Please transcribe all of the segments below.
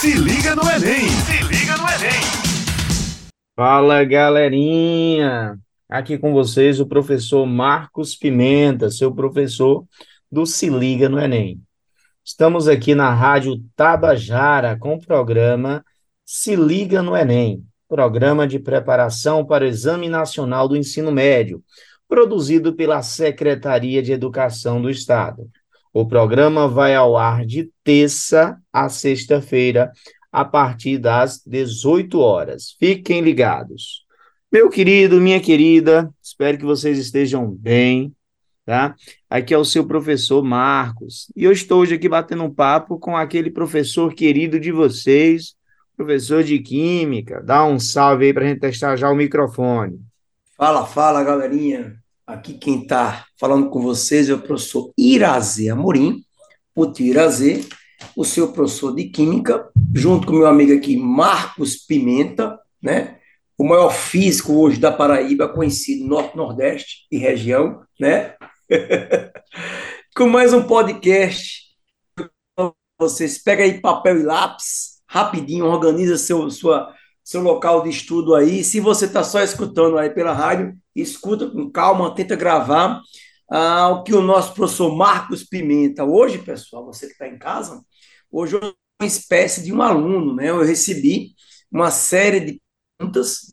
Se liga no Enem! Se liga no Enem! Fala, galerinha! Aqui com vocês o professor Marcos Pimenta, seu professor do Se Liga no Enem. Estamos aqui na Rádio Tabajara com o programa Se Liga no Enem, programa de preparação para o Exame Nacional do Ensino Médio, produzido pela Secretaria de Educação do Estado. O programa vai ao ar de terça a sexta-feira, a partir das 18 horas. Fiquem ligados. Meu querido, minha querida, espero que vocês estejam bem, tá? Aqui é o seu professor Marcos, e eu estou hoje aqui batendo um papo com aquele professor querido de vocês, professor de Química. Dá um salve aí para a gente testar já o microfone. Fala, fala, galerinha. Aqui quem está falando com vocês é o professor Irazê Amorim, o tio Irazê, o seu professor de Química, junto com meu amigo aqui, Marcos Pimenta, né? O maior físico hoje da Paraíba, conhecido Norte-Nordeste e região, né? com mais um podcast. Vocês pega aí papel e lápis, rapidinho, organiza seu, sua, seu local de estudo aí. Se você está só escutando aí pela rádio, escuta com calma, tenta gravar ah, o que o nosso professor Marcos Pimenta, hoje, pessoal, você que está em casa, hoje eu uma espécie de um aluno, né? Eu recebi uma série de perguntas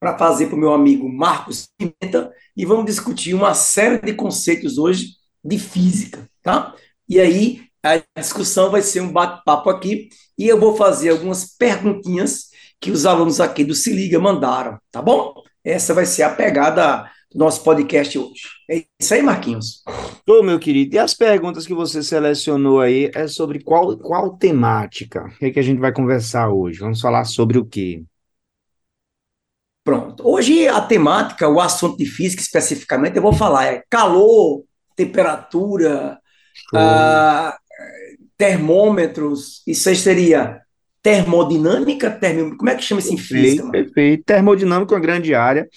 para fazer para o meu amigo Marcos Pimenta e vamos discutir uma série de conceitos hoje de física, tá? E aí a discussão vai ser um bate-papo aqui e eu vou fazer algumas perguntinhas que os alunos aqui do Se Liga mandaram, tá bom? Essa vai ser a pegada do nosso podcast hoje. É isso aí, Marquinhos. Ô, meu querido, e as perguntas que você selecionou aí é sobre qual, qual temática? O que, é que a gente vai conversar hoje? Vamos falar sobre o quê? Pronto. Hoje a temática, o assunto de física especificamente, eu vou falar é calor, temperatura, ah, termômetros, isso aí seria termodinâmica, termo, como é que chama isso em física? Perfeito, perfeito. Termodinâmica é uma grande área,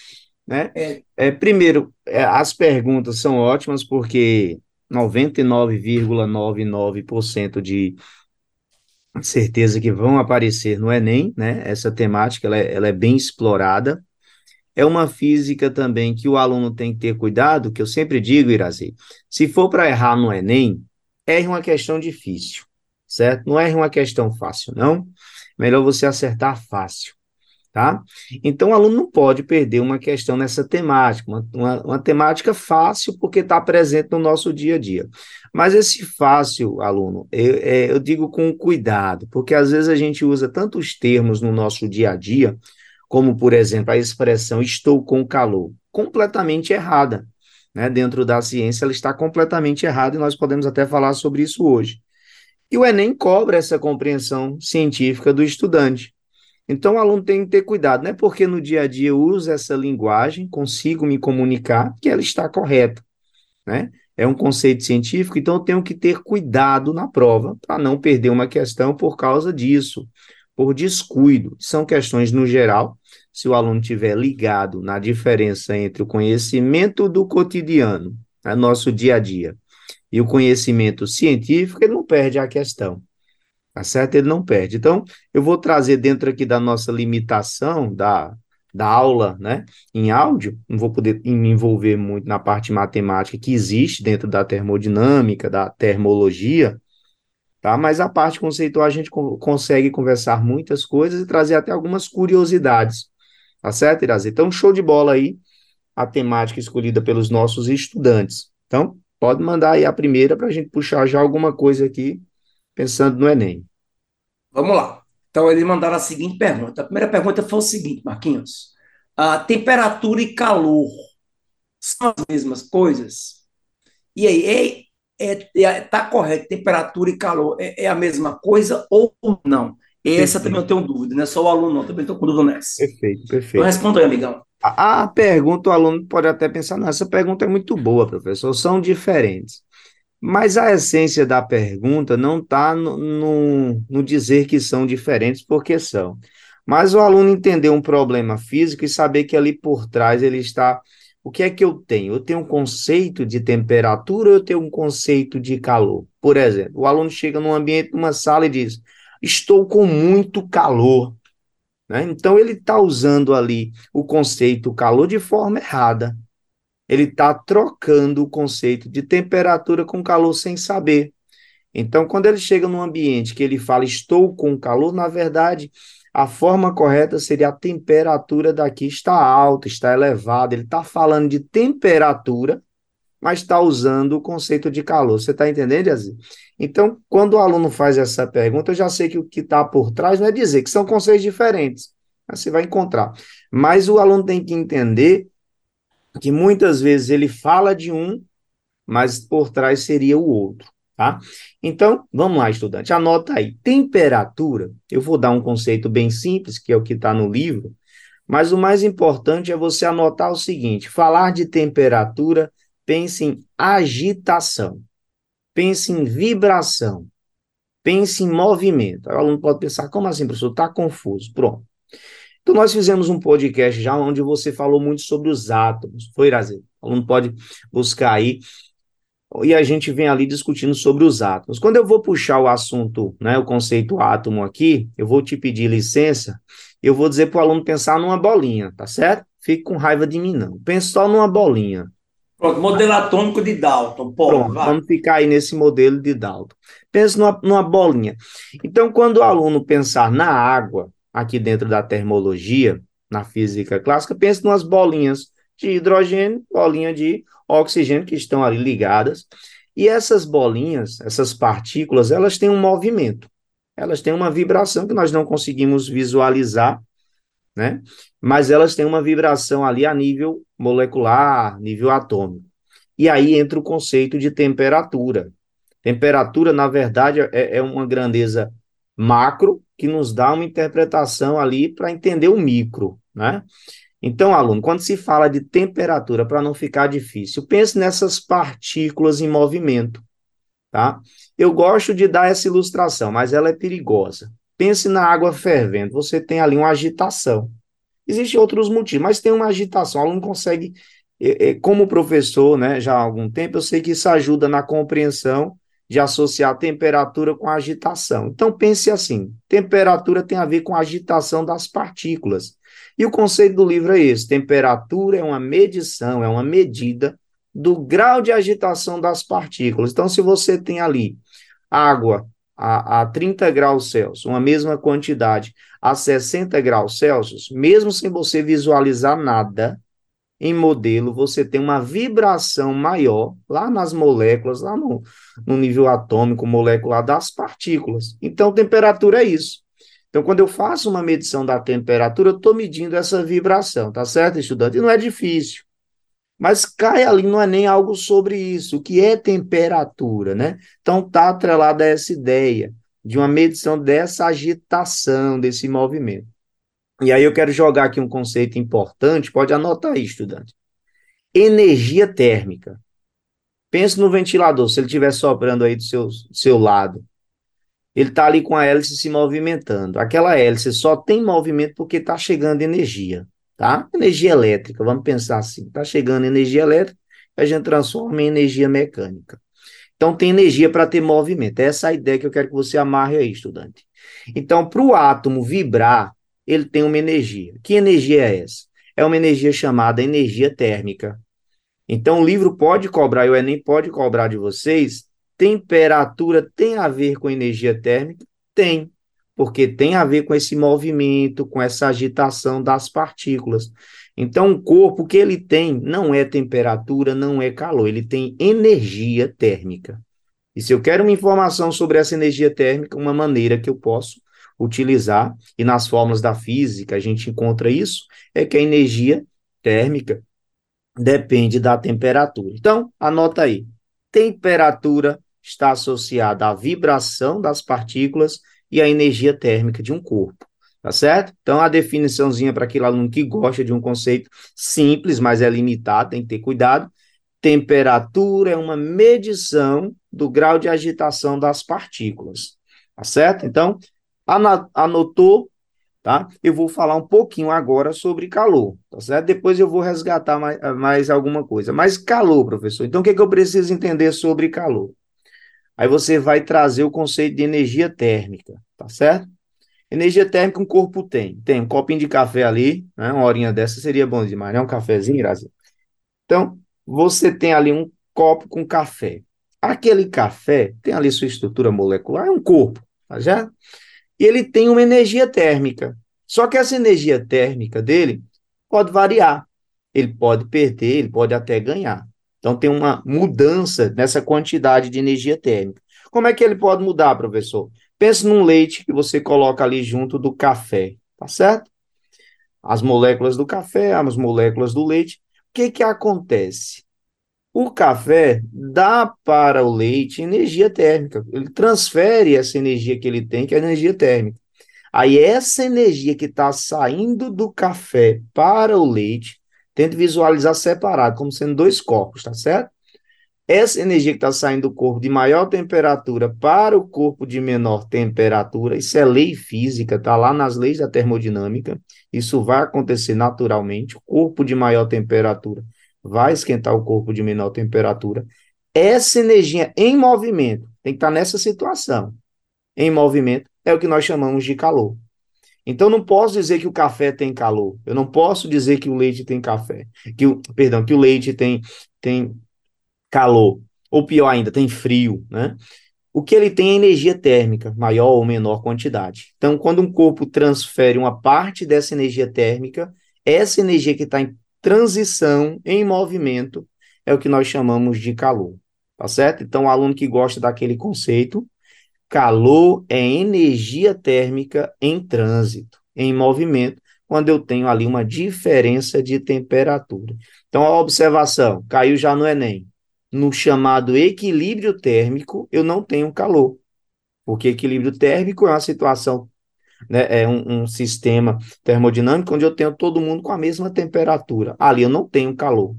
né? É. É, primeiro, é, as perguntas são ótimas porque 99,99% de certeza que vão aparecer no Enem, né? Essa temática ela é, ela é bem explorada. É uma física também que o aluno tem que ter cuidado, que eu sempre digo, Irazi, se for para errar no Enem, erre uma questão difícil, certo? Não erre uma questão fácil, não. Melhor você acertar fácil tá? Então, o aluno não pode perder uma questão nessa temática, uma, uma, uma temática fácil, porque está presente no nosso dia a dia. Mas esse fácil, aluno, eu, é, eu digo com cuidado, porque às vezes a gente usa tantos termos no nosso dia a dia, como, por exemplo, a expressão estou com calor, completamente errada. Né? Dentro da ciência, ela está completamente errada e nós podemos até falar sobre isso hoje. E o Enem cobra essa compreensão científica do estudante. Então, o aluno tem que ter cuidado, não é porque no dia a dia eu uso essa linguagem, consigo me comunicar, que ela está correta, né? É um conceito científico, então eu tenho que ter cuidado na prova para não perder uma questão por causa disso, por descuido. São questões no geral, se o aluno tiver ligado na diferença entre o conhecimento do cotidiano, né, nosso dia a dia, e o conhecimento científico, ele não perde a questão tá certo? Ele não perde. Então, eu vou trazer dentro aqui da nossa limitação da, da aula, né, em áudio, não vou poder me envolver muito na parte matemática que existe dentro da termodinâmica, da termologia, tá? Mas a parte conceitual a gente co consegue conversar muitas coisas e trazer até algumas curiosidades, tá certo, Irazê? Então, show de bola aí a temática escolhida pelos nossos estudantes. Então, pode mandar aí a primeira para a gente puxar já alguma coisa aqui pensando no Enem. Vamos lá. Então, eles mandaram a seguinte pergunta. A primeira pergunta foi o seguinte, Marquinhos. A temperatura e calor são as mesmas coisas? E aí, é, é, é, tá correto, temperatura e calor é, é a mesma coisa ou não? Essa perfeito. também eu tenho dúvida, não é só o aluno, não, também estou com dúvida nessa. Perfeito, perfeito. Então responda aí, amigão. A, a pergunta, o aluno pode até pensar, não, essa pergunta é muito boa, professor, são diferentes. Mas a essência da pergunta não está no, no, no, dizer que são diferentes, porque são. Mas o aluno entender um problema físico e saber que ali por trás ele está. O que é que eu tenho? Eu tenho um conceito de temperatura ou eu tenho um conceito de calor? Por exemplo, o aluno chega num ambiente, numa sala e diz: estou com muito calor. Né? Então, ele está usando ali o conceito calor de forma errada. Ele está trocando o conceito de temperatura com calor sem saber. Então, quando ele chega num ambiente que ele fala estou com calor, na verdade, a forma correta seria a temperatura daqui está alta, está elevada. Ele está falando de temperatura, mas está usando o conceito de calor. Você está entendendo, Yazir? Então, quando o aluno faz essa pergunta, eu já sei que o que está por trás não é dizer que são conceitos diferentes. Você vai encontrar. Mas o aluno tem que entender que muitas vezes ele fala de um, mas por trás seria o outro. Tá? Então, vamos lá, estudante, anota aí. Temperatura, eu vou dar um conceito bem simples, que é o que está no livro, mas o mais importante é você anotar o seguinte: falar de temperatura, pense em agitação, pense em vibração, pense em movimento. Aí o aluno pode pensar, como assim, professor? Está confuso. Pronto. Então, nós fizemos um podcast já onde você falou muito sobre os átomos. Foi, Irazer? O aluno pode buscar aí e a gente vem ali discutindo sobre os átomos. Quando eu vou puxar o assunto, né, o conceito átomo aqui, eu vou te pedir licença, eu vou dizer para o aluno pensar numa bolinha, tá certo? Fique com raiva de mim, não. Pense só numa bolinha. Pronto, modelo atômico de Dalton. Pô, Pronto, vai. vamos ficar aí nesse modelo de Dalton. Pense numa, numa bolinha. Então, quando o aluno pensar na água, aqui dentro da termologia, na física clássica, pense numas bolinhas de hidrogênio, bolinha de oxigênio que estão ali ligadas. E essas bolinhas, essas partículas, elas têm um movimento. Elas têm uma vibração que nós não conseguimos visualizar, né? Mas elas têm uma vibração ali a nível molecular, nível atômico. E aí entra o conceito de temperatura. Temperatura, na verdade, é, é uma grandeza macro que nos dá uma interpretação ali para entender o micro, né? Então, aluno, quando se fala de temperatura, para não ficar difícil, pense nessas partículas em movimento, tá? Eu gosto de dar essa ilustração, mas ela é perigosa. Pense na água fervendo, você tem ali uma agitação. Existem outros motivos, mas tem uma agitação. O aluno consegue, como professor, né, já há algum tempo, eu sei que isso ajuda na compreensão de associar temperatura com agitação. Então pense assim: temperatura tem a ver com a agitação das partículas. E o conceito do livro é esse: temperatura é uma medição, é uma medida do grau de agitação das partículas. Então, se você tem ali água a, a 30 graus Celsius, uma mesma quantidade a 60 graus Celsius, mesmo sem você visualizar nada em modelo, você tem uma vibração maior lá nas moléculas, lá no, no nível atômico molecular das partículas. Então, temperatura é isso. Então, quando eu faço uma medição da temperatura, eu estou medindo essa vibração, tá certo, estudante? E não é difícil. Mas cai ali, não é nem algo sobre isso. O que é temperatura, né? Então, está atrelada a essa ideia de uma medição dessa agitação, desse movimento. E aí eu quero jogar aqui um conceito importante, pode anotar aí, estudante. Energia térmica. Pense no ventilador, se ele estiver soprando aí do seu, do seu lado ele está ali com a hélice se movimentando. Aquela hélice só tem movimento porque está chegando energia, tá? Energia elétrica, vamos pensar assim. Está chegando energia elétrica, a gente transforma em energia mecânica. Então, tem energia para ter movimento. Essa é a ideia que eu quero que você amarre aí, estudante. Então, para o átomo vibrar, ele tem uma energia. Que energia é essa? É uma energia chamada energia térmica. Então, o livro pode cobrar, e o Enem pode cobrar de vocês Temperatura tem a ver com energia térmica? Tem, porque tem a ver com esse movimento, com essa agitação das partículas. Então, o corpo que ele tem não é temperatura, não é calor, ele tem energia térmica. E se eu quero uma informação sobre essa energia térmica, uma maneira que eu posso utilizar, e nas fórmulas da física a gente encontra isso, é que a energia térmica depende da temperatura. Então, anota aí. Temperatura está associada à vibração das partículas e à energia térmica de um corpo. Tá certo? Então, a definiçãozinha para aquele aluno que gosta de um conceito simples, mas é limitado, tem que ter cuidado. Temperatura é uma medição do grau de agitação das partículas. Tá certo? Então, anotou, tá? Eu vou falar um pouquinho agora sobre calor, tá certo? Depois eu vou resgatar mais, mais alguma coisa. Mas calor, professor. Então, o que, é que eu preciso entender sobre calor? Aí você vai trazer o conceito de energia térmica, tá certo? Energia térmica um corpo tem. Tem um copinho de café ali, né? Uma horinha dessa seria bom demais, né? Um cafezinho, Grazi. Então, você tem ali um copo com café. Aquele café tem ali sua estrutura molecular, é um corpo, tá já? E ele tem uma energia térmica. Só que essa energia térmica dele pode variar. Ele pode perder, ele pode até ganhar. Então tem uma mudança nessa quantidade de energia térmica. Como é que ele pode mudar, professor? Pense num leite que você coloca ali junto do café, tá certo? As moléculas do café, as moléculas do leite. O que que acontece? O café dá para o leite energia térmica. Ele transfere essa energia que ele tem, que é a energia térmica. Aí essa energia que está saindo do café para o leite, tente visualizar separado, como sendo dois corpos, tá certo? Essa energia que está saindo do corpo de maior temperatura para o corpo de menor temperatura, isso é lei física, está lá nas leis da termodinâmica, isso vai acontecer naturalmente. O corpo de maior temperatura vai esquentar o corpo de menor temperatura. Essa energia em movimento tem que estar tá nessa situação. Em movimento é o que nós chamamos de calor. Então não posso dizer que o café tem calor. Eu não posso dizer que o leite tem café, que o, perdão, que o leite tem tem calor, ou pior ainda, tem frio, né? O que ele tem é energia térmica, maior ou menor quantidade. Então, quando um corpo transfere uma parte dessa energia térmica, essa energia que está em transição, em movimento, é o que nós chamamos de calor, tá certo? Então, o aluno que gosta daquele conceito, calor é energia térmica em trânsito, em movimento, quando eu tenho ali uma diferença de temperatura. Então, a observação caiu já no Enem no chamado equilíbrio térmico, eu não tenho calor. Porque equilíbrio térmico é uma situação, né, é um, um, sistema termodinâmico onde eu tenho todo mundo com a mesma temperatura. Ali eu não tenho calor,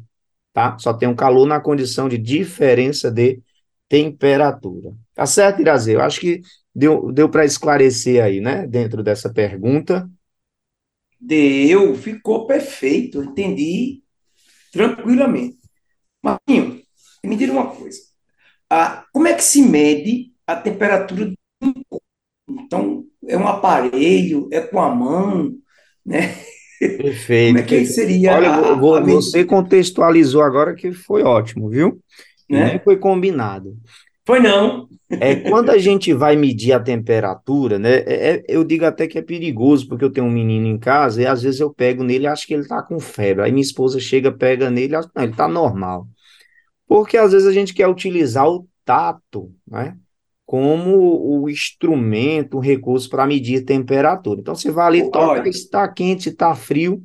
tá? Só tenho calor na condição de diferença de temperatura. Tá certo, Irazê? Eu acho que deu, deu para esclarecer aí, né, dentro dessa pergunta. Deu, ficou perfeito, entendi tranquilamente. Marquinhos, me diga uma coisa. Ah, como é que se mede a temperatura um corpo? Então, é um aparelho, é com a mão, né? Perfeito. Como é que seria Olha, a, a você contextualizou agora que foi ótimo, viu? Né? Nem foi combinado. Foi não. É quando a gente vai medir a temperatura, né? É, é, eu digo até que é perigoso, porque eu tenho um menino em casa e às vezes eu pego nele e acho que ele tá com febre. Aí minha esposa chega, pega nele e acha, não, ele tá normal. Porque às vezes a gente quer utilizar o tato, né? Como o instrumento, o recurso para medir temperatura. Então você vai ali, toca, está quente, está frio.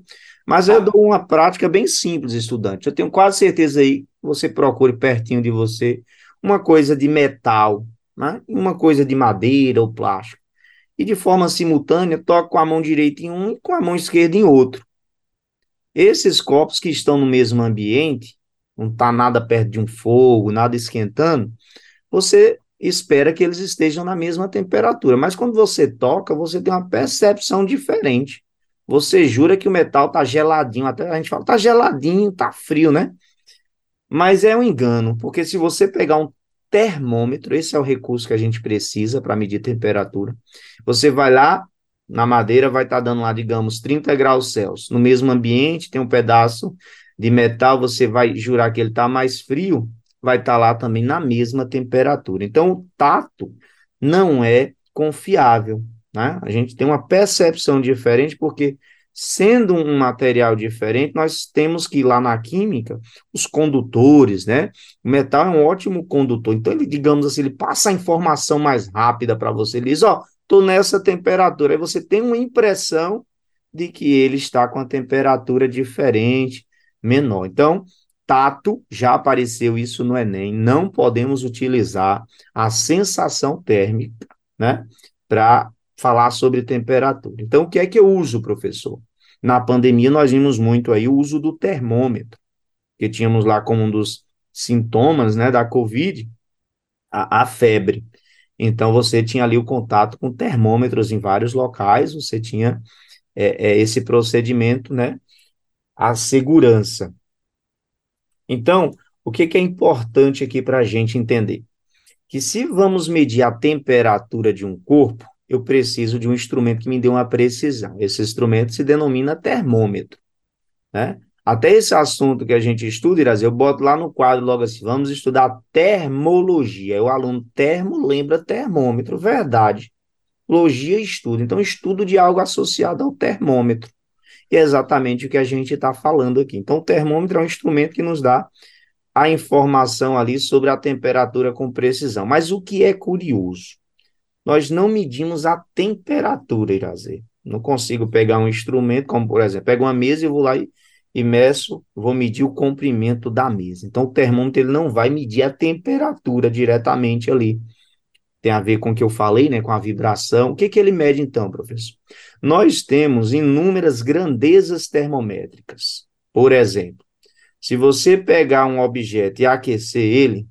Mas eu dou uma prática bem simples, estudante. Eu tenho quase certeza aí você procure pertinho de você uma coisa de metal, né? uma coisa de madeira ou plástico. E de forma simultânea, toque com a mão direita em um e com a mão esquerda em outro. Esses copos que estão no mesmo ambiente, não está nada perto de um fogo, nada esquentando, você espera que eles estejam na mesma temperatura. Mas quando você toca, você tem uma percepção diferente. Você jura que o metal está geladinho, até a gente fala, está geladinho, está frio, né? Mas é um engano, porque se você pegar um termômetro, esse é o recurso que a gente precisa para medir temperatura. Você vai lá, na madeira vai estar tá dando lá, digamos, 30 graus Celsius. No mesmo ambiente, tem um pedaço de metal, você vai jurar que ele está mais frio, vai estar tá lá também na mesma temperatura. Então, o tato não é confiável. Né? A gente tem uma percepção diferente, porque sendo um material diferente, nós temos que lá na química, os condutores, né? O metal é um ótimo condutor. Então, ele, digamos assim, ele passa a informação mais rápida para você. Ele diz, ó, oh, estou nessa temperatura. Aí você tem uma impressão de que ele está com a temperatura diferente, menor. Então, tato, já apareceu isso no Enem, não podemos utilizar a sensação térmica, né, para falar sobre temperatura. Então, o que é que eu uso, professor? Na pandemia, nós vimos muito aí o uso do termômetro, que tínhamos lá como um dos sintomas, né, da Covid, a, a febre. Então, você tinha ali o contato com termômetros em vários locais, você tinha é, é, esse procedimento, né, a segurança. Então, o que, que é importante aqui para a gente entender? que se vamos medir a temperatura de um corpo, eu preciso de um instrumento que me dê uma precisão. Esse instrumento se denomina termômetro, né? Até esse assunto que a gente estuda, Irazê, eu boto lá no quadro logo assim, vamos estudar termologia. O aluno termo lembra termômetro, verdade. Logia estudo. Então, estudo de algo associado ao termômetro. E é exatamente o que a gente está falando aqui. Então, o termômetro é um instrumento que nos dá a informação ali sobre a temperatura com precisão. Mas o que é curioso? Nós não medimos a temperatura, Irazê. Não consigo pegar um instrumento, como por exemplo, pego uma mesa e vou lá e e meço, vou medir o comprimento da mesa. Então, o termômetro ele não vai medir a temperatura diretamente ali. Tem a ver com o que eu falei, né, com a vibração. O que, que ele mede então, professor? Nós temos inúmeras grandezas termométricas. Por exemplo, se você pegar um objeto e aquecer ele,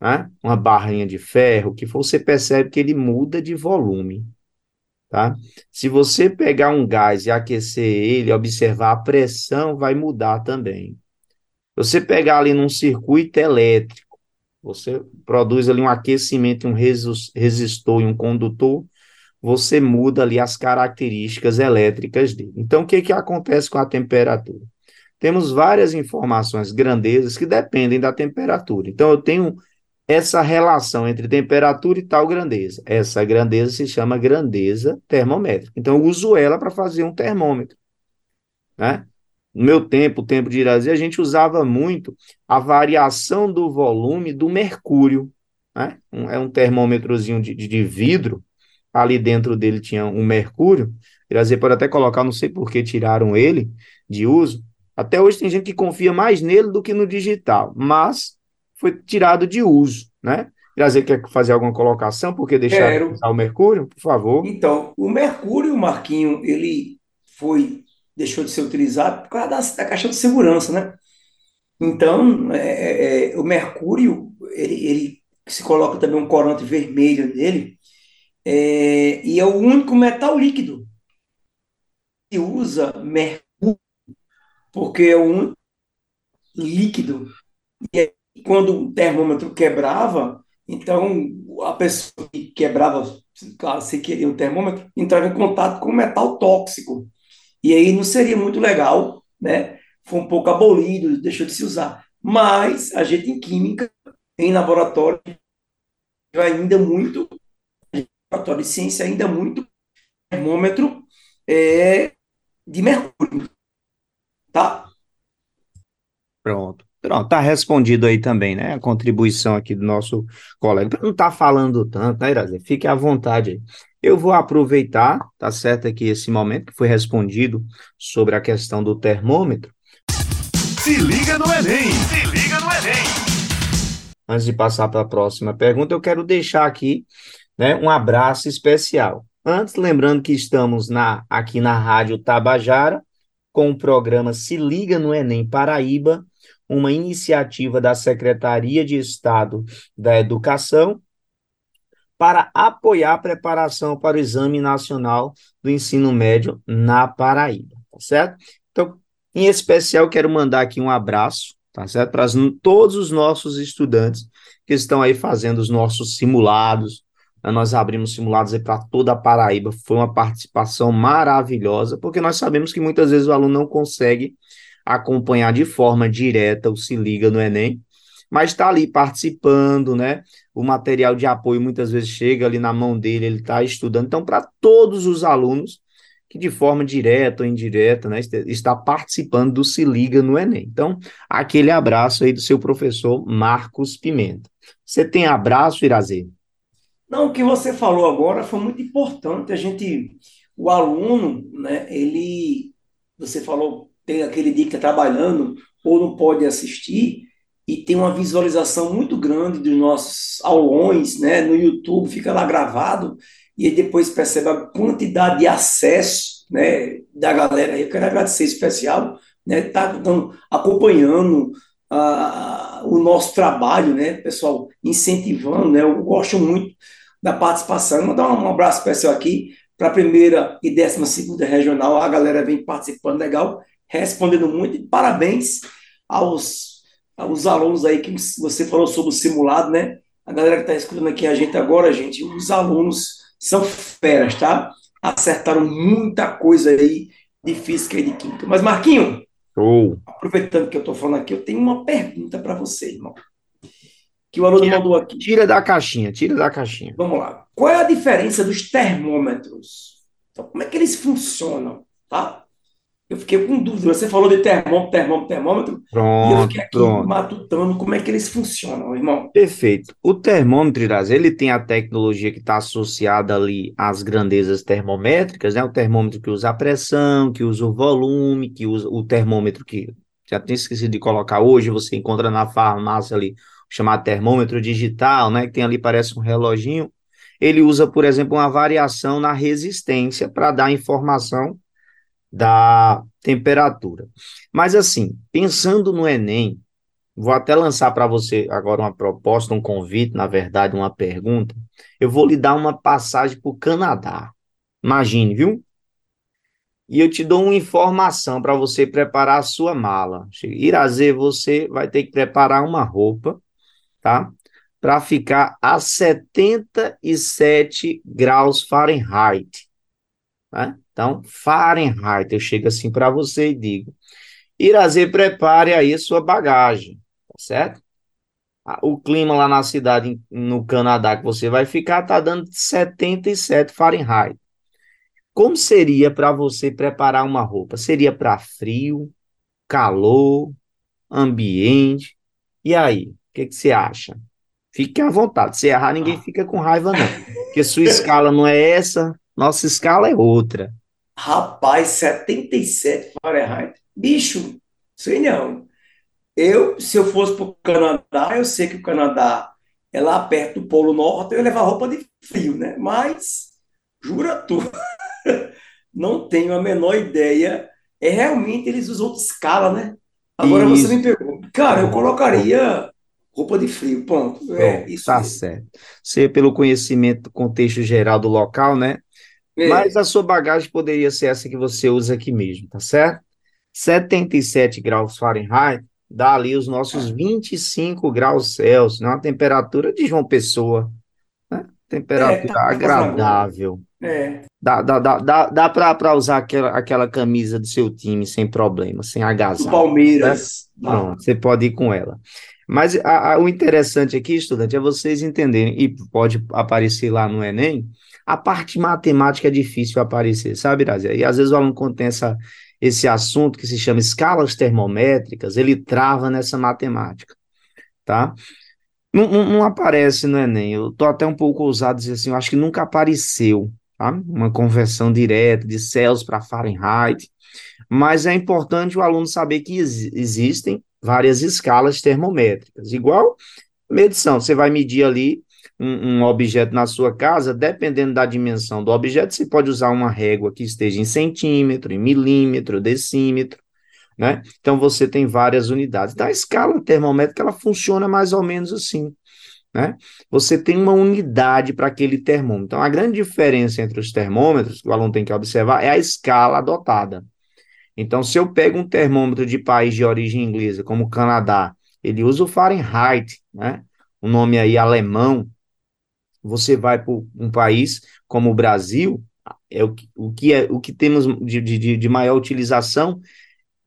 né, uma barrinha de ferro, que for, você percebe que ele muda de volume tá? Se você pegar um gás e aquecer ele, observar a pressão vai mudar também. Você pegar ali num circuito elétrico, você produz ali um aquecimento, um resistor e um condutor, você muda ali as características elétricas dele. Então, o que, que acontece com a temperatura? Temos várias informações, grandezas, que dependem da temperatura. Então, eu tenho essa relação entre temperatura e tal grandeza. Essa grandeza se chama grandeza termométrica. Então, eu uso ela para fazer um termômetro. Né? No meu tempo, o tempo de Irazia, a gente usava muito a variação do volume do mercúrio. Né? Um, é um termômetrozinho de, de vidro, ali dentro dele tinha um mercúrio. Irazia pode até colocar, não sei por que tiraram ele de uso. Até hoje tem gente que confia mais nele do que no digital, mas foi tirado de uso, né? Grazer quer fazer alguma colocação, porque deixaram de usar o mercúrio, por favor? Então, o mercúrio, Marquinho, ele foi, deixou de ser utilizado por causa da, da caixa de segurança, né? Então, é, é, é, o mercúrio, ele, ele, se coloca também um corante vermelho nele, é, e é o único metal líquido que usa mercúrio, porque é o único líquido, e quando o termômetro quebrava, então a pessoa que quebrava, claro, se queria o termômetro, entrava em contato com metal tóxico. E aí não seria muito legal, né? Foi um pouco abolido, deixou de se usar. Mas a gente em química, em laboratório, ainda muito, laboratório de ciência, ainda muito termômetro é, de mercúrio. Tá? Pronto. Pronto, está respondido aí também, né? A contribuição aqui do nosso colega. Não está falando tanto, né, Irazi? Fique à vontade aí. Eu vou aproveitar, tá certo, aqui esse momento que foi respondido sobre a questão do termômetro. Se liga no Enem! Se liga no Enem! Antes de passar para a próxima pergunta, eu quero deixar aqui né, um abraço especial. Antes, lembrando que estamos na, aqui na Rádio Tabajara, com o programa Se Liga no Enem Paraíba, uma iniciativa da Secretaria de Estado da Educação para apoiar a preparação para o Exame Nacional do Ensino Médio na Paraíba, tá certo? Então, em especial, quero mandar aqui um abraço, tá certo? Para todos os nossos estudantes que estão aí fazendo os nossos simulados. Né? Nós abrimos simulados para toda a Paraíba. Foi uma participação maravilhosa, porque nós sabemos que muitas vezes o aluno não consegue acompanhar de forma direta o Se Liga no Enem, mas está ali participando, né? O material de apoio muitas vezes chega ali na mão dele, ele está estudando. Então, para todos os alunos que de forma direta ou indireta, né, está participando do Se Liga no Enem. Então, aquele abraço aí do seu professor Marcos Pimenta. Você tem abraço, Irazê? Não, o que você falou agora foi muito importante. A gente, o aluno, né, ele, você falou tem aquele dia que está trabalhando ou não pode assistir e tem uma visualização muito grande dos nossos aulões, né, no YouTube, fica lá gravado e depois percebe a quantidade de acesso, né, da galera. Eu quero agradecer especial, né, tá então, acompanhando a, o nosso trabalho, né, pessoal, incentivando, né, eu gosto muito da participação. Vou dar um abraço especial aqui para a primeira e décima segunda regional, a galera vem participando legal respondendo muito. Parabéns aos, aos alunos aí que você falou sobre o simulado, né? A galera que está escutando aqui a gente agora, gente, os alunos são feras, tá? Acertaram muita coisa aí de física e de química. Mas, Marquinho, Show. aproveitando que eu estou falando aqui, eu tenho uma pergunta para você, irmão. Que o aluno Tira, mandou aqui. tira da caixinha, tira da caixinha. Vamos lá. Qual é a diferença dos termômetros? Então, como é que eles funcionam, tá? Eu fiquei com dúvida. Você falou de termômetro, termômetro, termômetro, e eu Pronto, fiquei aqui pronto. matutando como é que eles funcionam, irmão. Perfeito. O termômetro, Iraz, ele tem a tecnologia que está associada ali às grandezas termométricas, né? O termômetro que usa a pressão, que usa o volume, que usa o termômetro que já tinha esquecido de colocar hoje, você encontra na farmácia ali, chamado termômetro digital, né? Que tem ali, parece um reloginho. Ele usa, por exemplo, uma variação na resistência para dar informação da temperatura. Mas assim, pensando no Enem, Vou até lançar para você agora uma proposta, um convite, na verdade, uma pergunta. Eu vou lhe dar uma passagem para o Canadá. Imagine, viu? E eu te dou uma informação para você preparar a sua mala. Irazê, você vai ter que preparar uma roupa, tá? Para ficar a 77 graus Fahrenheit. Né? Então, Fahrenheit, eu chego assim para você e digo: Irazê, prepare aí sua bagagem certo? O clima lá na cidade, no Canadá, que você vai ficar, tá dando 77 Fahrenheit. Como seria para você preparar uma roupa? Seria para frio, calor, ambiente? E aí, o que, que você acha? Fique à vontade. Se errar, ninguém fica com raiva, não. Porque sua escala não é essa, nossa escala é outra. Rapaz, 77 Fahrenheit. Bicho, sei não. Eu, se eu fosse para o Canadá, eu sei que o Canadá é lá perto do Polo Norte, eu ia levar roupa de frio, né? Mas, jura tu, não tenho a menor ideia. É realmente eles usam outra escala, né? Agora Isso. você me pergunta, cara, eu colocaria roupa de frio, ponto. É, Pronto, isso tá mesmo. certo. Você, pelo conhecimento do contexto geral do local, né? É, Mas a sua bagagem poderia ser essa que você usa aqui mesmo, tá certo? 77 graus Fahrenheit dá ali os nossos 25 graus Celsius, né? Uma temperatura de João Pessoa, né? Temperatura É, tá agradável. é, Dá, dá, dá, dá, dá para usar aquela, aquela camisa do seu time sem problema, sem agasalho. Palmeiras. Não. Pronto, você pode ir com ela. Mas a- a- o interessante aqui, estudante, é vocês entenderem, e pode aparecer lá no Enem, a parte matemática é difícil aparecer, sabe, Irazia? E às vezes o aluno, tem essa, esse assunto que se chama escalas termométricas, ele trava nessa matemática, tá? Não, não, não aparece no Enem, eu tô até um pouco ousado dizer assim, eu acho que nunca apareceu, tá? Uma conversão direta de Celsius para Fahrenheit, mas é importante o aluno saber que ex- existem várias escalas termométricas. Igual medição, você vai medir ali um, um objeto na sua casa, dependendo da dimensão do objeto, você pode usar uma régua que esteja em centímetro, em milímetro, decímetro, né? Então você tem várias unidades. Então a escala termométrica ela funciona mais ou menos assim, né? Você tem uma unidade para aquele termômetro. Então a grande diferença entre os termômetros que o aluno tem que observar é a escala adotada. Então, se eu pego um termômetro de país de origem inglesa, como o Canadá, ele usa o Fahrenheit, né? O nome aí alemão. Você vai para um país como o Brasil, é o, que- o que é o que temos de, de, de maior utilização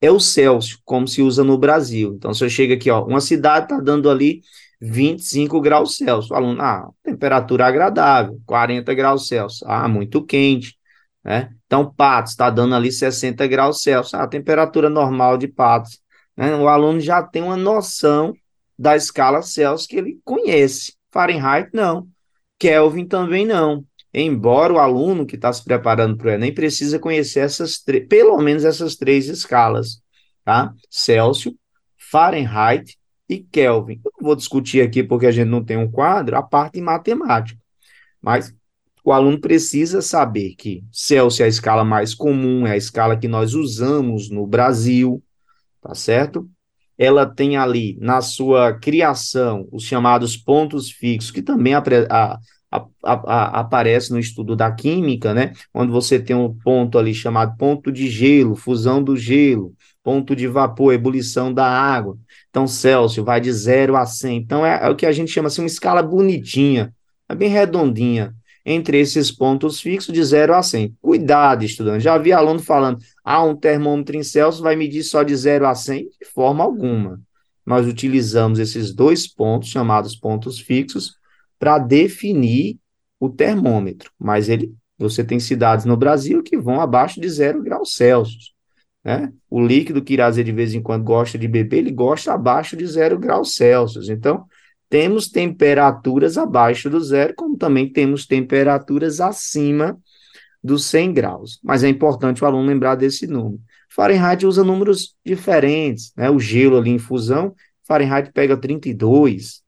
é o Celsius, como se usa no Brasil. Então, se eu chego aqui, ó, uma cidade está dando ali 25 graus Celsius. O aluno, ah, temperatura agradável, 40 graus Celsius. Ah, muito quente, né? Então, Patos está dando ali 60 graus Celsius. Ah, temperatura normal de Patos. Né? O aluno já tem uma noção da escala Celsius que ele conhece. Fahrenheit, não. Kelvin também não. Embora o aluno que está se preparando para o Enem precisa conhecer essas pelo menos essas três escalas, tá? Celsius, Fahrenheit e Kelvin. Eu não vou discutir aqui porque a gente não tem um quadro, a parte matemática. Mas o aluno precisa saber que Celsius é a escala mais comum, é a escala que nós usamos no Brasil, tá certo? Ela tem ali na sua criação os chamados pontos fixos, que também a- a- a- a- aparece no estudo da química, né? Onde você tem um ponto ali chamado ponto de gelo, fusão do gelo, ponto de vapor, ebulição da água. Então, Celsius vai de 0 a 100. Então, é, é, o que a gente chama assim, uma escala bonitinha, é bem redondinha, entre esses pontos fixos de 0 a 100. Cuidado, estudante. Já vi aluno falando, ah, um termômetro em Celsius vai medir só de 0 a 100? De forma alguma. Nós utilizamos esses dois pontos, chamados pontos fixos, para definir o termômetro. Mas ele, você tem cidades no Brasil que vão abaixo de 0 graus Celsius. Né? O líquido que Irazê de vez em quando gosta de beber, ele gosta abaixo de zero graus Celsius. Então, temos temperaturas abaixo do zero, como também temos temperaturas acima dos 100 graus. Mas é importante o aluno lembrar desse número. Fahrenheit usa números diferentes, né? O gelo ali em fusão, Fahrenheit pega 32,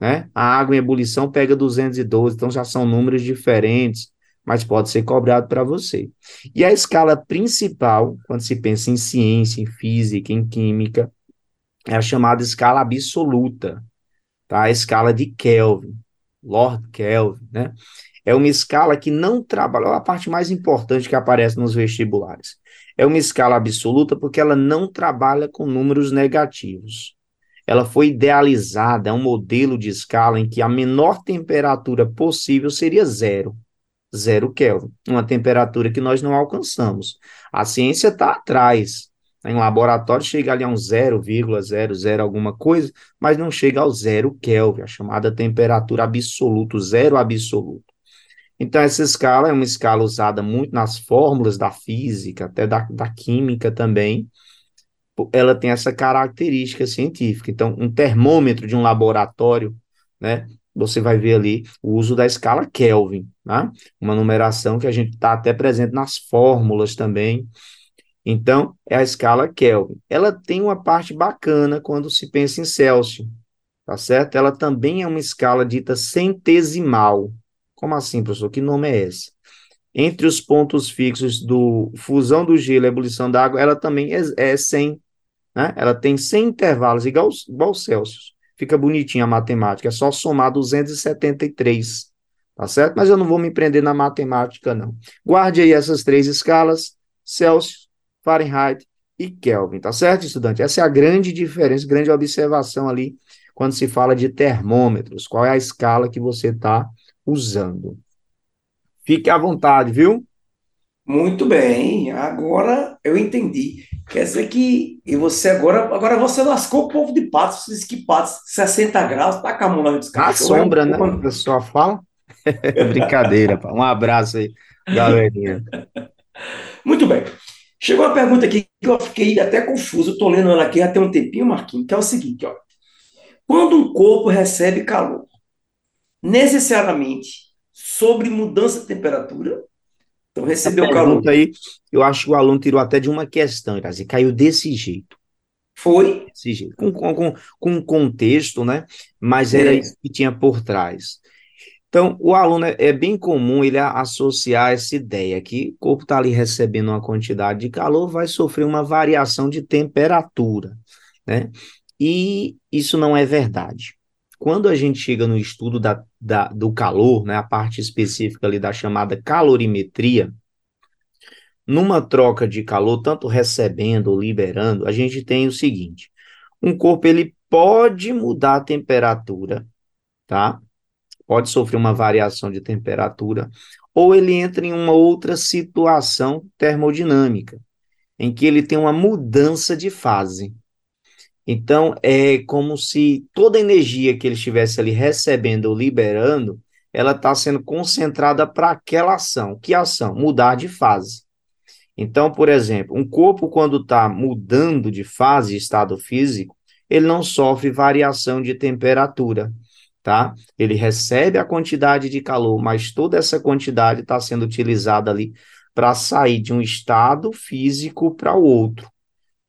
né? A água em ebulição pega 212, então já são números diferentes mas pode ser cobrado para você. E a escala principal, quando se pensa em ciência, em física, em química, é a chamada escala absoluta, tá? A escala de Kelvin, Lord Kelvin, né? É uma escala que não trabalha, a parte mais importante que aparece nos vestibulares. É uma escala absoluta porque ela não trabalha com números negativos. Ela foi idealizada, é um modelo de escala em que a menor temperatura possível seria zero zero Kelvin, uma temperatura que nós não alcançamos. A ciência está atrás. Em laboratório chega ali a um 0,00 alguma coisa, mas não chega ao zero Kelvin, a chamada temperatura absoluta, zero absoluto. Então, essa escala é uma escala usada muito nas fórmulas da física, até da, da química também. Ela tem essa característica científica. Então, um termômetro de um laboratório, né, você vai ver ali o uso da escala Kelvin, né? uma numeração que a gente está até presente nas fórmulas também. Então, é a escala Kelvin. Ela tem uma parte bacana quando se pensa em Celsius, tá certo? Ela também é uma escala dita centesimal. Como assim, professor? Que nome é esse? Entre os pontos fixos do fusão do gelo e ebulição da água, ela também é, é 100, né? Ela tem 100 intervalos, igual, igual Celsius fica bonitinha a matemática, é só somar 273, tá certo? Mas eu não vou me prender na matemática, não. Guarde aí essas três escalas, Celsius, Fahrenheit e Kelvin, tá certo, estudante? Essa é a grande diferença, grande observação ali, quando se fala de termômetros, qual é a escala que você está usando. Fique à vontade, viu? Muito bem, agora eu entendi. Quer dizer que e você agora, agora você lascou o povo de Patos, você disse que Patos, 60 graus, tá com a mão lá A sombra, né? A pessoa fala. Brincadeira, um abraço aí, galerinha. Muito bem. Chegou uma pergunta aqui que eu fiquei até confuso, estou lendo ela aqui até um tempinho, Marquinhos, que é o seguinte, ó. Quando um corpo recebe calor, necessariamente sobre mudança de temperatura, então recebeu o calor. aí, eu acho que o aluno tirou até de uma questão, Irazi, caiu desse jeito. Foi? Desse jeito, com, com, com um contexto, né? Mas era é. isso que tinha por trás. Então, o aluno é, é bem comum ele associar essa ideia que o corpo está ali recebendo uma quantidade de calor, vai sofrer uma variação de temperatura, né? E isso não é verdade. Quando a gente chega no estudo da, da, do calor, né, a parte específica ali da chamada calorimetria, numa troca de calor, tanto recebendo ou liberando, a gente tem o seguinte: um corpo ele pode mudar a temperatura, tá? Pode sofrer uma variação de temperatura, ou ele entra em uma outra situação termodinâmica, em que ele tem uma mudança de fase. Então, é como se toda a energia que ele estivesse ali recebendo ou liberando, ela está sendo concentrada para aquela ação. Que ação? Mudar de fase. Então, por exemplo, um corpo, quando está mudando de fase, estado físico, ele não sofre variação de temperatura, tá? Ele recebe a quantidade de calor, mas toda essa quantidade está sendo utilizada ali para sair de um estado físico para o outro.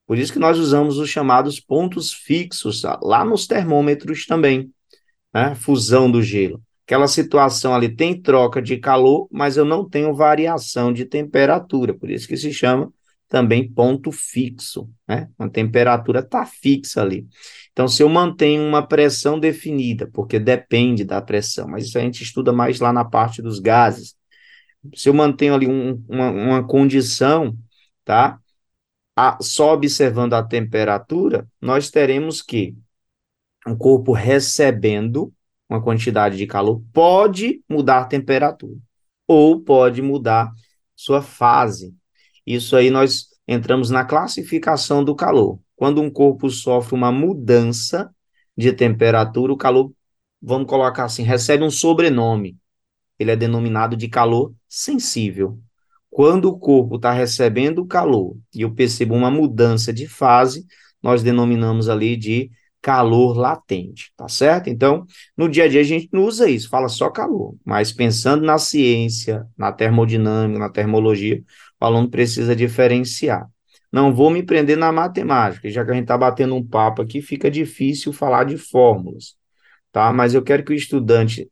Por isso que nós usamos os chamados pontos fixos tá? lá nos termômetros também, né? Fusão do gelo. Aquela situação ali tem troca de calor, mas eu não tenho variação de temperatura, por isso que se chama também ponto fixo, né? A temperatura está fixa ali. Então, se eu mantenho uma pressão definida, porque depende da pressão, mas isso a gente estuda mais lá na parte dos gases. Se eu mantenho ali um, uma, uma condição, tá? a, só observando a temperatura, nós teremos que um corpo recebendo uma quantidade de calor pode mudar a temperatura ou pode mudar sua fase. Isso aí nós entramos na classificação do calor. Quando um corpo sofre uma mudança de temperatura, o calor, vamos colocar assim, recebe um sobrenome. Ele é denominado de calor sensível. Quando o corpo está recebendo calor e eu percebo uma mudança de fase, nós denominamos ali de calor latente, tá certo? Então, no dia a dia a gente não usa isso, fala só calor, mas pensando na ciência, na termodinâmica, na termologia, o aluno precisa diferenciar. Não vou me prender na matemática, já que a gente está batendo um papo aqui, fica difícil falar de fórmulas, tá? Mas eu quero que o estudante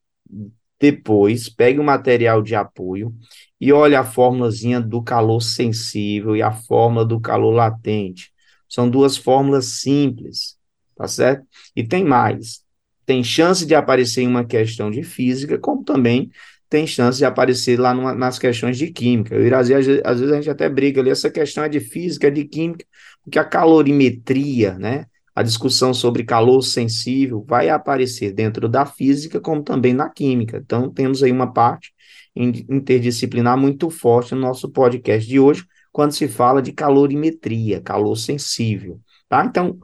depois pegue o material de apoio e olhe a fórmulazinha do calor sensível e a fórmula do calor latente. São duas fórmulas simples, tá certo? E tem mais. Tem chance de aparecer em uma questão de física, como também tem chance de aparecer lá numa, nas questões de química. Eu às, às vezes a gente até briga ali, essa questão é de física, é de química, porque a calorimetria, né? A discussão sobre calor sensível vai aparecer dentro da física, como também na química. Então, temos aí uma parte interdisciplinar muito forte no nosso podcast de hoje, quando se fala de calorimetria, calor sensível, tá? Então,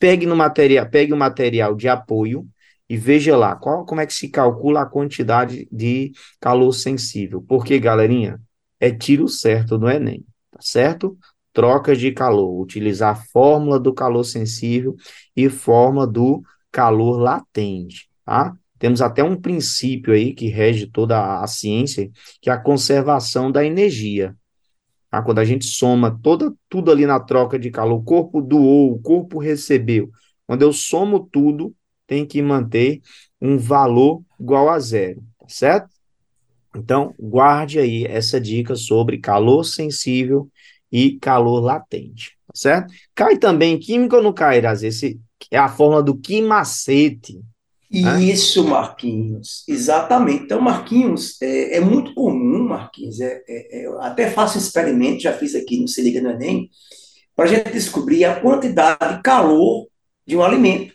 pegue no material, pegue o material de apoio e veja lá qual, como é que se calcula a quantidade de calor sensível. Porque, galerinha, é tiro certo no Enem, tá certo? Trocas de calor, utilizar a fórmula do calor sensível e fórmula do calor latente, tá? Temos até um princípio aí que rege toda a ciência, que é a conservação da energia. Tá? Quando a gente soma toda, tudo ali na troca de calor, o corpo doou, o corpo recebeu. Quando eu somo tudo, tem que manter um valor igual a zero, tá certo? Então, guarde aí essa dica sobre calor sensível e calor latente, tá certo? Cai também química ou não cai? Esse é a forma do quimacete, isso, Marquinhos, exatamente. Então, Marquinhos, é, é muito comum, Marquinhos, é, é, é até faço um experimento, já fiz aqui no Se Liga no Enem, para a gente descobrir a quantidade de calor de um alimento.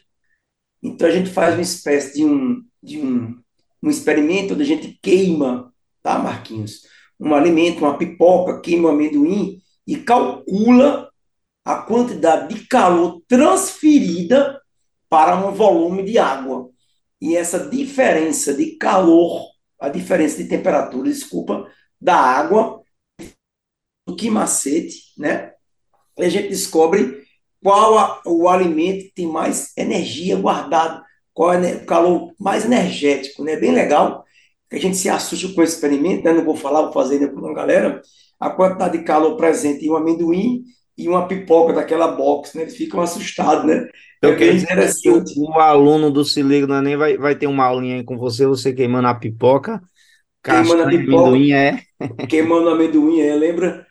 Então, a gente faz uma espécie de um, de um, um experimento onde a gente queima, tá, Marquinhos? Um alimento, uma pipoca, queima um amendoim e calcula a quantidade de calor transferida para um volume de água. E essa diferença de calor, a diferença de temperatura, desculpa, da água, do que macete, né? E a gente descobre qual a, o alimento tem mais energia guardada, qual é o calor mais energético, né? Bem legal. Que a gente se assusta com esse experimento, né? Não vou falar, vou fazer ainda com a galera. A quantidade de calor presente em um amendoim e uma pipoca daquela box, né? Eles ficam assustados, né? Então, é bem interessante. O, aluno do Se Liga no Enem vai, vai ter uma aulinha aí com você, você queimando a pipoca. Queimando a pipoca. Amendoim, é. queimando amendoim, é, lembra?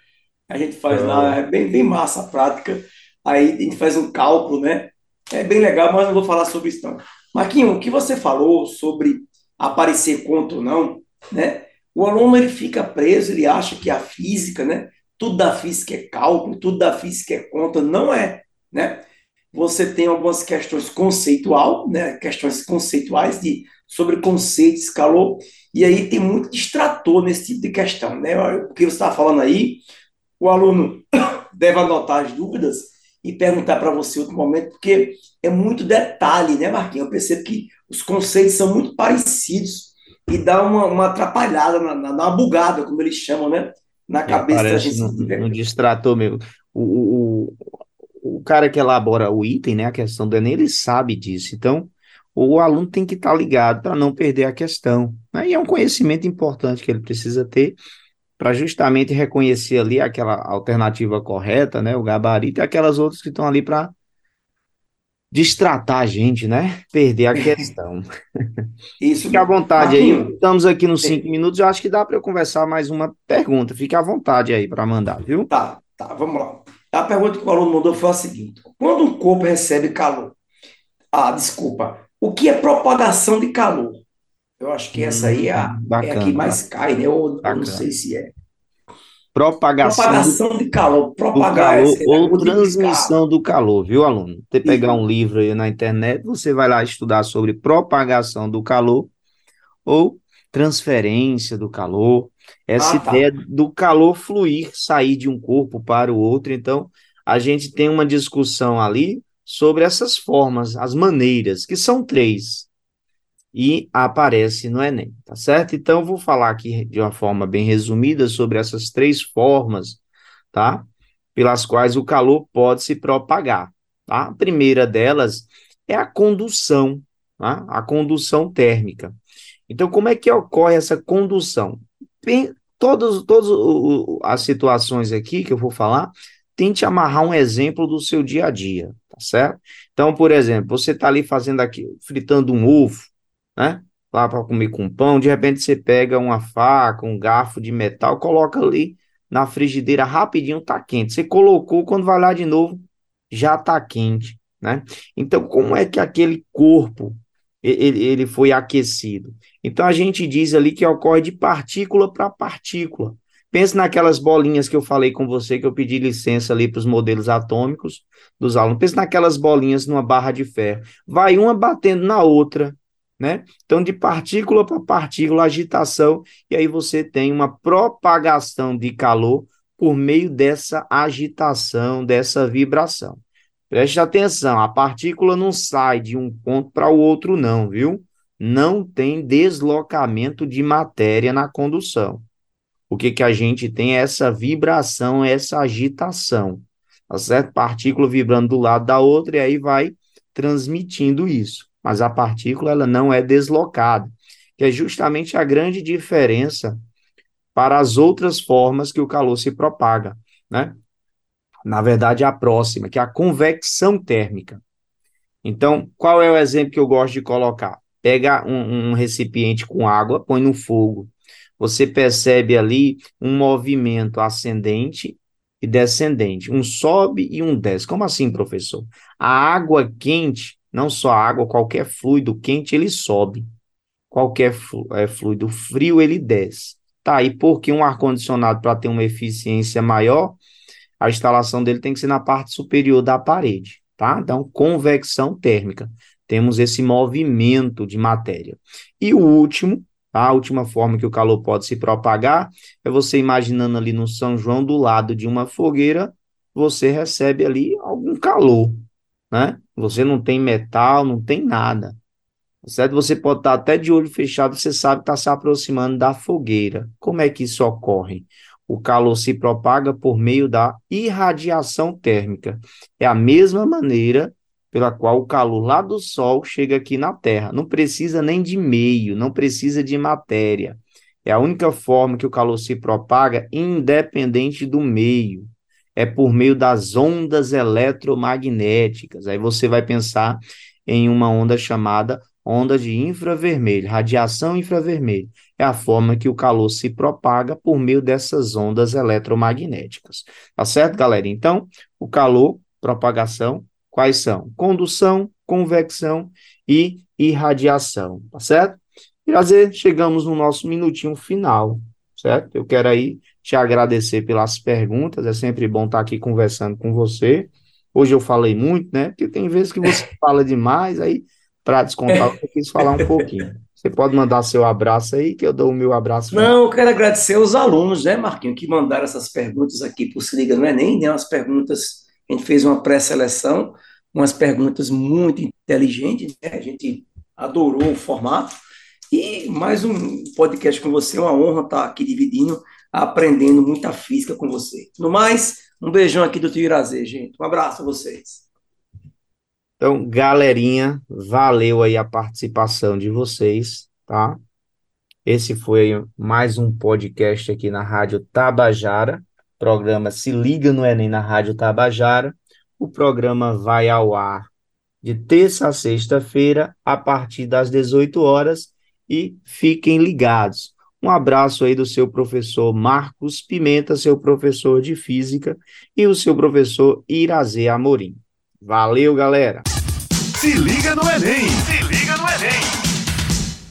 A gente faz é. lá, é bem, bem massa a prática. Aí a gente faz um cálculo, né? É bem legal, mas não vou falar sobre isso não. Marquinho, o que você falou sobre aparecer conto ou não, né? O aluno ele fica preso, ele acha que a física, né? Tudo da física é cálculo, tudo da física é conta, não é, né? Você tem algumas questões conceitual, né? Questões conceituais de sobre conceitos, calor, e aí tem muito distrator nesse tipo de questão, né? O que você está falando aí, o aluno deve anotar as dúvidas e perguntar para você outro momento, porque é muito detalhe, né, Marquinhos? Eu percebo que os conceitos são muito parecidos e dá uma, uma atrapalhada, na, na, uma bugada, como eles chamam, né? Na cabeça da gente. No, no distrator mesmo. O, o, o, cara que elabora o item, né, a questão do Enem, ele sabe disso. Então, o aluno tem que estar ligado para não perder a questão. Né? E é um conhecimento importante que ele precisa ter para justamente reconhecer ali aquela alternativa correta, né, o gabarito, e aquelas outras que estão ali para distratar a gente, né? Perder a questão. Isso. Fique à vontade Marquinho. aí. Estamos aqui nos cinco minutos. Eu acho que dá para eu conversar mais uma pergunta. Fique à vontade aí para mandar, viu? Tá, tá, vamos lá. A pergunta que o aluno mandou foi a seguinte: quando um corpo recebe calor, ah, desculpa, o que é propagação de calor? Eu acho que essa aí é a, bacana, é a que mais cai, né? Ou, eu não sei se é. Propagação, propagação de calor, propagar calor ou transmissão do calor, viu, aluno? Você pegar um livro aí na internet, você vai lá estudar sobre propagação do calor ou transferência do calor, essa ah, tá. ideia do calor fluir, sair de um corpo para o outro. Então, a gente tem uma discussão ali sobre essas formas, as maneiras, que são três e aparece no Enem, tá certo? Então, vou falar aqui de uma forma bem resumida sobre essas três formas, tá? Pelas quais o calor pode se propagar, tá? A primeira delas é a condução, tá? A condução térmica. Então, como é que ocorre essa condução? Bem, todas, todas as situações aqui que eu vou falar, tente amarrar um exemplo do seu dia a dia, tá certo? Então, por exemplo, você está ali fazendo aqui, fritando um ovo, né? Lá para comer com pão, de repente você pega uma faca, um garfo de metal, coloca ali na frigideira rapidinho, tá quente. Você colocou, quando vai lá de novo, já tá quente, né? Então, como é que aquele corpo ele, ele foi aquecido? Então, a gente diz ali que ocorre de partícula para partícula. Pense naquelas bolinhas que eu falei com você, que eu pedi licença ali para os modelos atômicos dos alunos. Pense naquelas bolinhas numa barra de ferro. Vai uma batendo na outra, né? Então, de partícula para partícula, agitação, e aí você tem uma propagação de calor por meio dessa agitação, dessa vibração. Preste atenção, a partícula não sai de um ponto para o outro, não, viu? Não tem deslocamento de matéria na condução. O que, que a gente tem é essa vibração, essa agitação, tá certo? Partícula vibrando do lado da outra, e aí vai transmitindo isso mas a partícula ela não é deslocada, que é justamente a grande diferença para as outras formas que o calor se propaga, né? Na verdade, a próxima, que é a convecção térmica. Então, qual é o exemplo que eu gosto de colocar? Pega um, um recipiente com água, põe no fogo. Você percebe ali um movimento ascendente e descendente, um sobe e um desce. Como assim, professor? A água quente não só a água, qualquer fluido quente ele sobe. Qualquer é, fluido frio ele desce. Tá, e porque um ar-condicionado, para ter uma eficiência maior, a instalação dele tem que ser na parte superior da parede, tá? Então, convecção térmica. Temos esse movimento de matéria. E o último, tá? a última forma que o calor pode se propagar é você imaginando ali no São João, do lado de uma fogueira, você recebe ali algum calor, né? Você não tem metal, não tem nada. Certo? Você pode estar até de olho fechado, você sabe que está se aproximando da fogueira. Como é que isso ocorre? O calor se propaga por meio da irradiação térmica. É a mesma maneira pela qual o calor lá do Sol chega aqui na Terra. Não precisa nem de meio, não precisa de matéria. É a única forma que o calor se propaga, independente do meio é por meio das ondas eletromagnéticas. Aí você vai pensar em uma onda chamada onda de infravermelho, radiação infravermelho. É a forma que o calor se propaga por meio dessas ondas eletromagnéticas. Tá certo, galera? Então, o calor, propagação, quais são? Condução, convecção e irradiação, tá certo? Prazer, chegamos no nosso minutinho final, certo? Eu quero aí te agradecer pelas perguntas, é sempre bom estar aqui conversando com você. Hoje eu falei muito, né? Porque tem vezes que você fala demais, aí, para descontar, eu quis falar um pouquinho. Você pode mandar seu abraço aí, que eu dou o meu abraço. Não, eu quero agradecer os alunos, né, Marquinho, que mandaram essas perguntas aqui para o Se Liga no Enem, né? Umas perguntas, a gente fez uma pré-seleção, umas perguntas muito inteligentes, né? A gente adorou o formato. E mais um podcast com você, é uma honra estar aqui dividindo aprendendo muita física com você. No mais, um beijão aqui do Tio Irazê, gente. Um abraço a vocês. Então, galerinha, valeu aí a participação de vocês, tá? Esse foi mais um podcast aqui na Rádio Tabajara. programa Se Liga no Enem na Rádio Tabajara. O programa vai ao ar de terça a sexta-feira, a partir das 18 horas. E fiquem ligados. Um abraço aí do seu professor Marcos Pimenta, seu professor de física, e o seu professor Irazê Amorim. Valeu, galera! Se liga no Enem!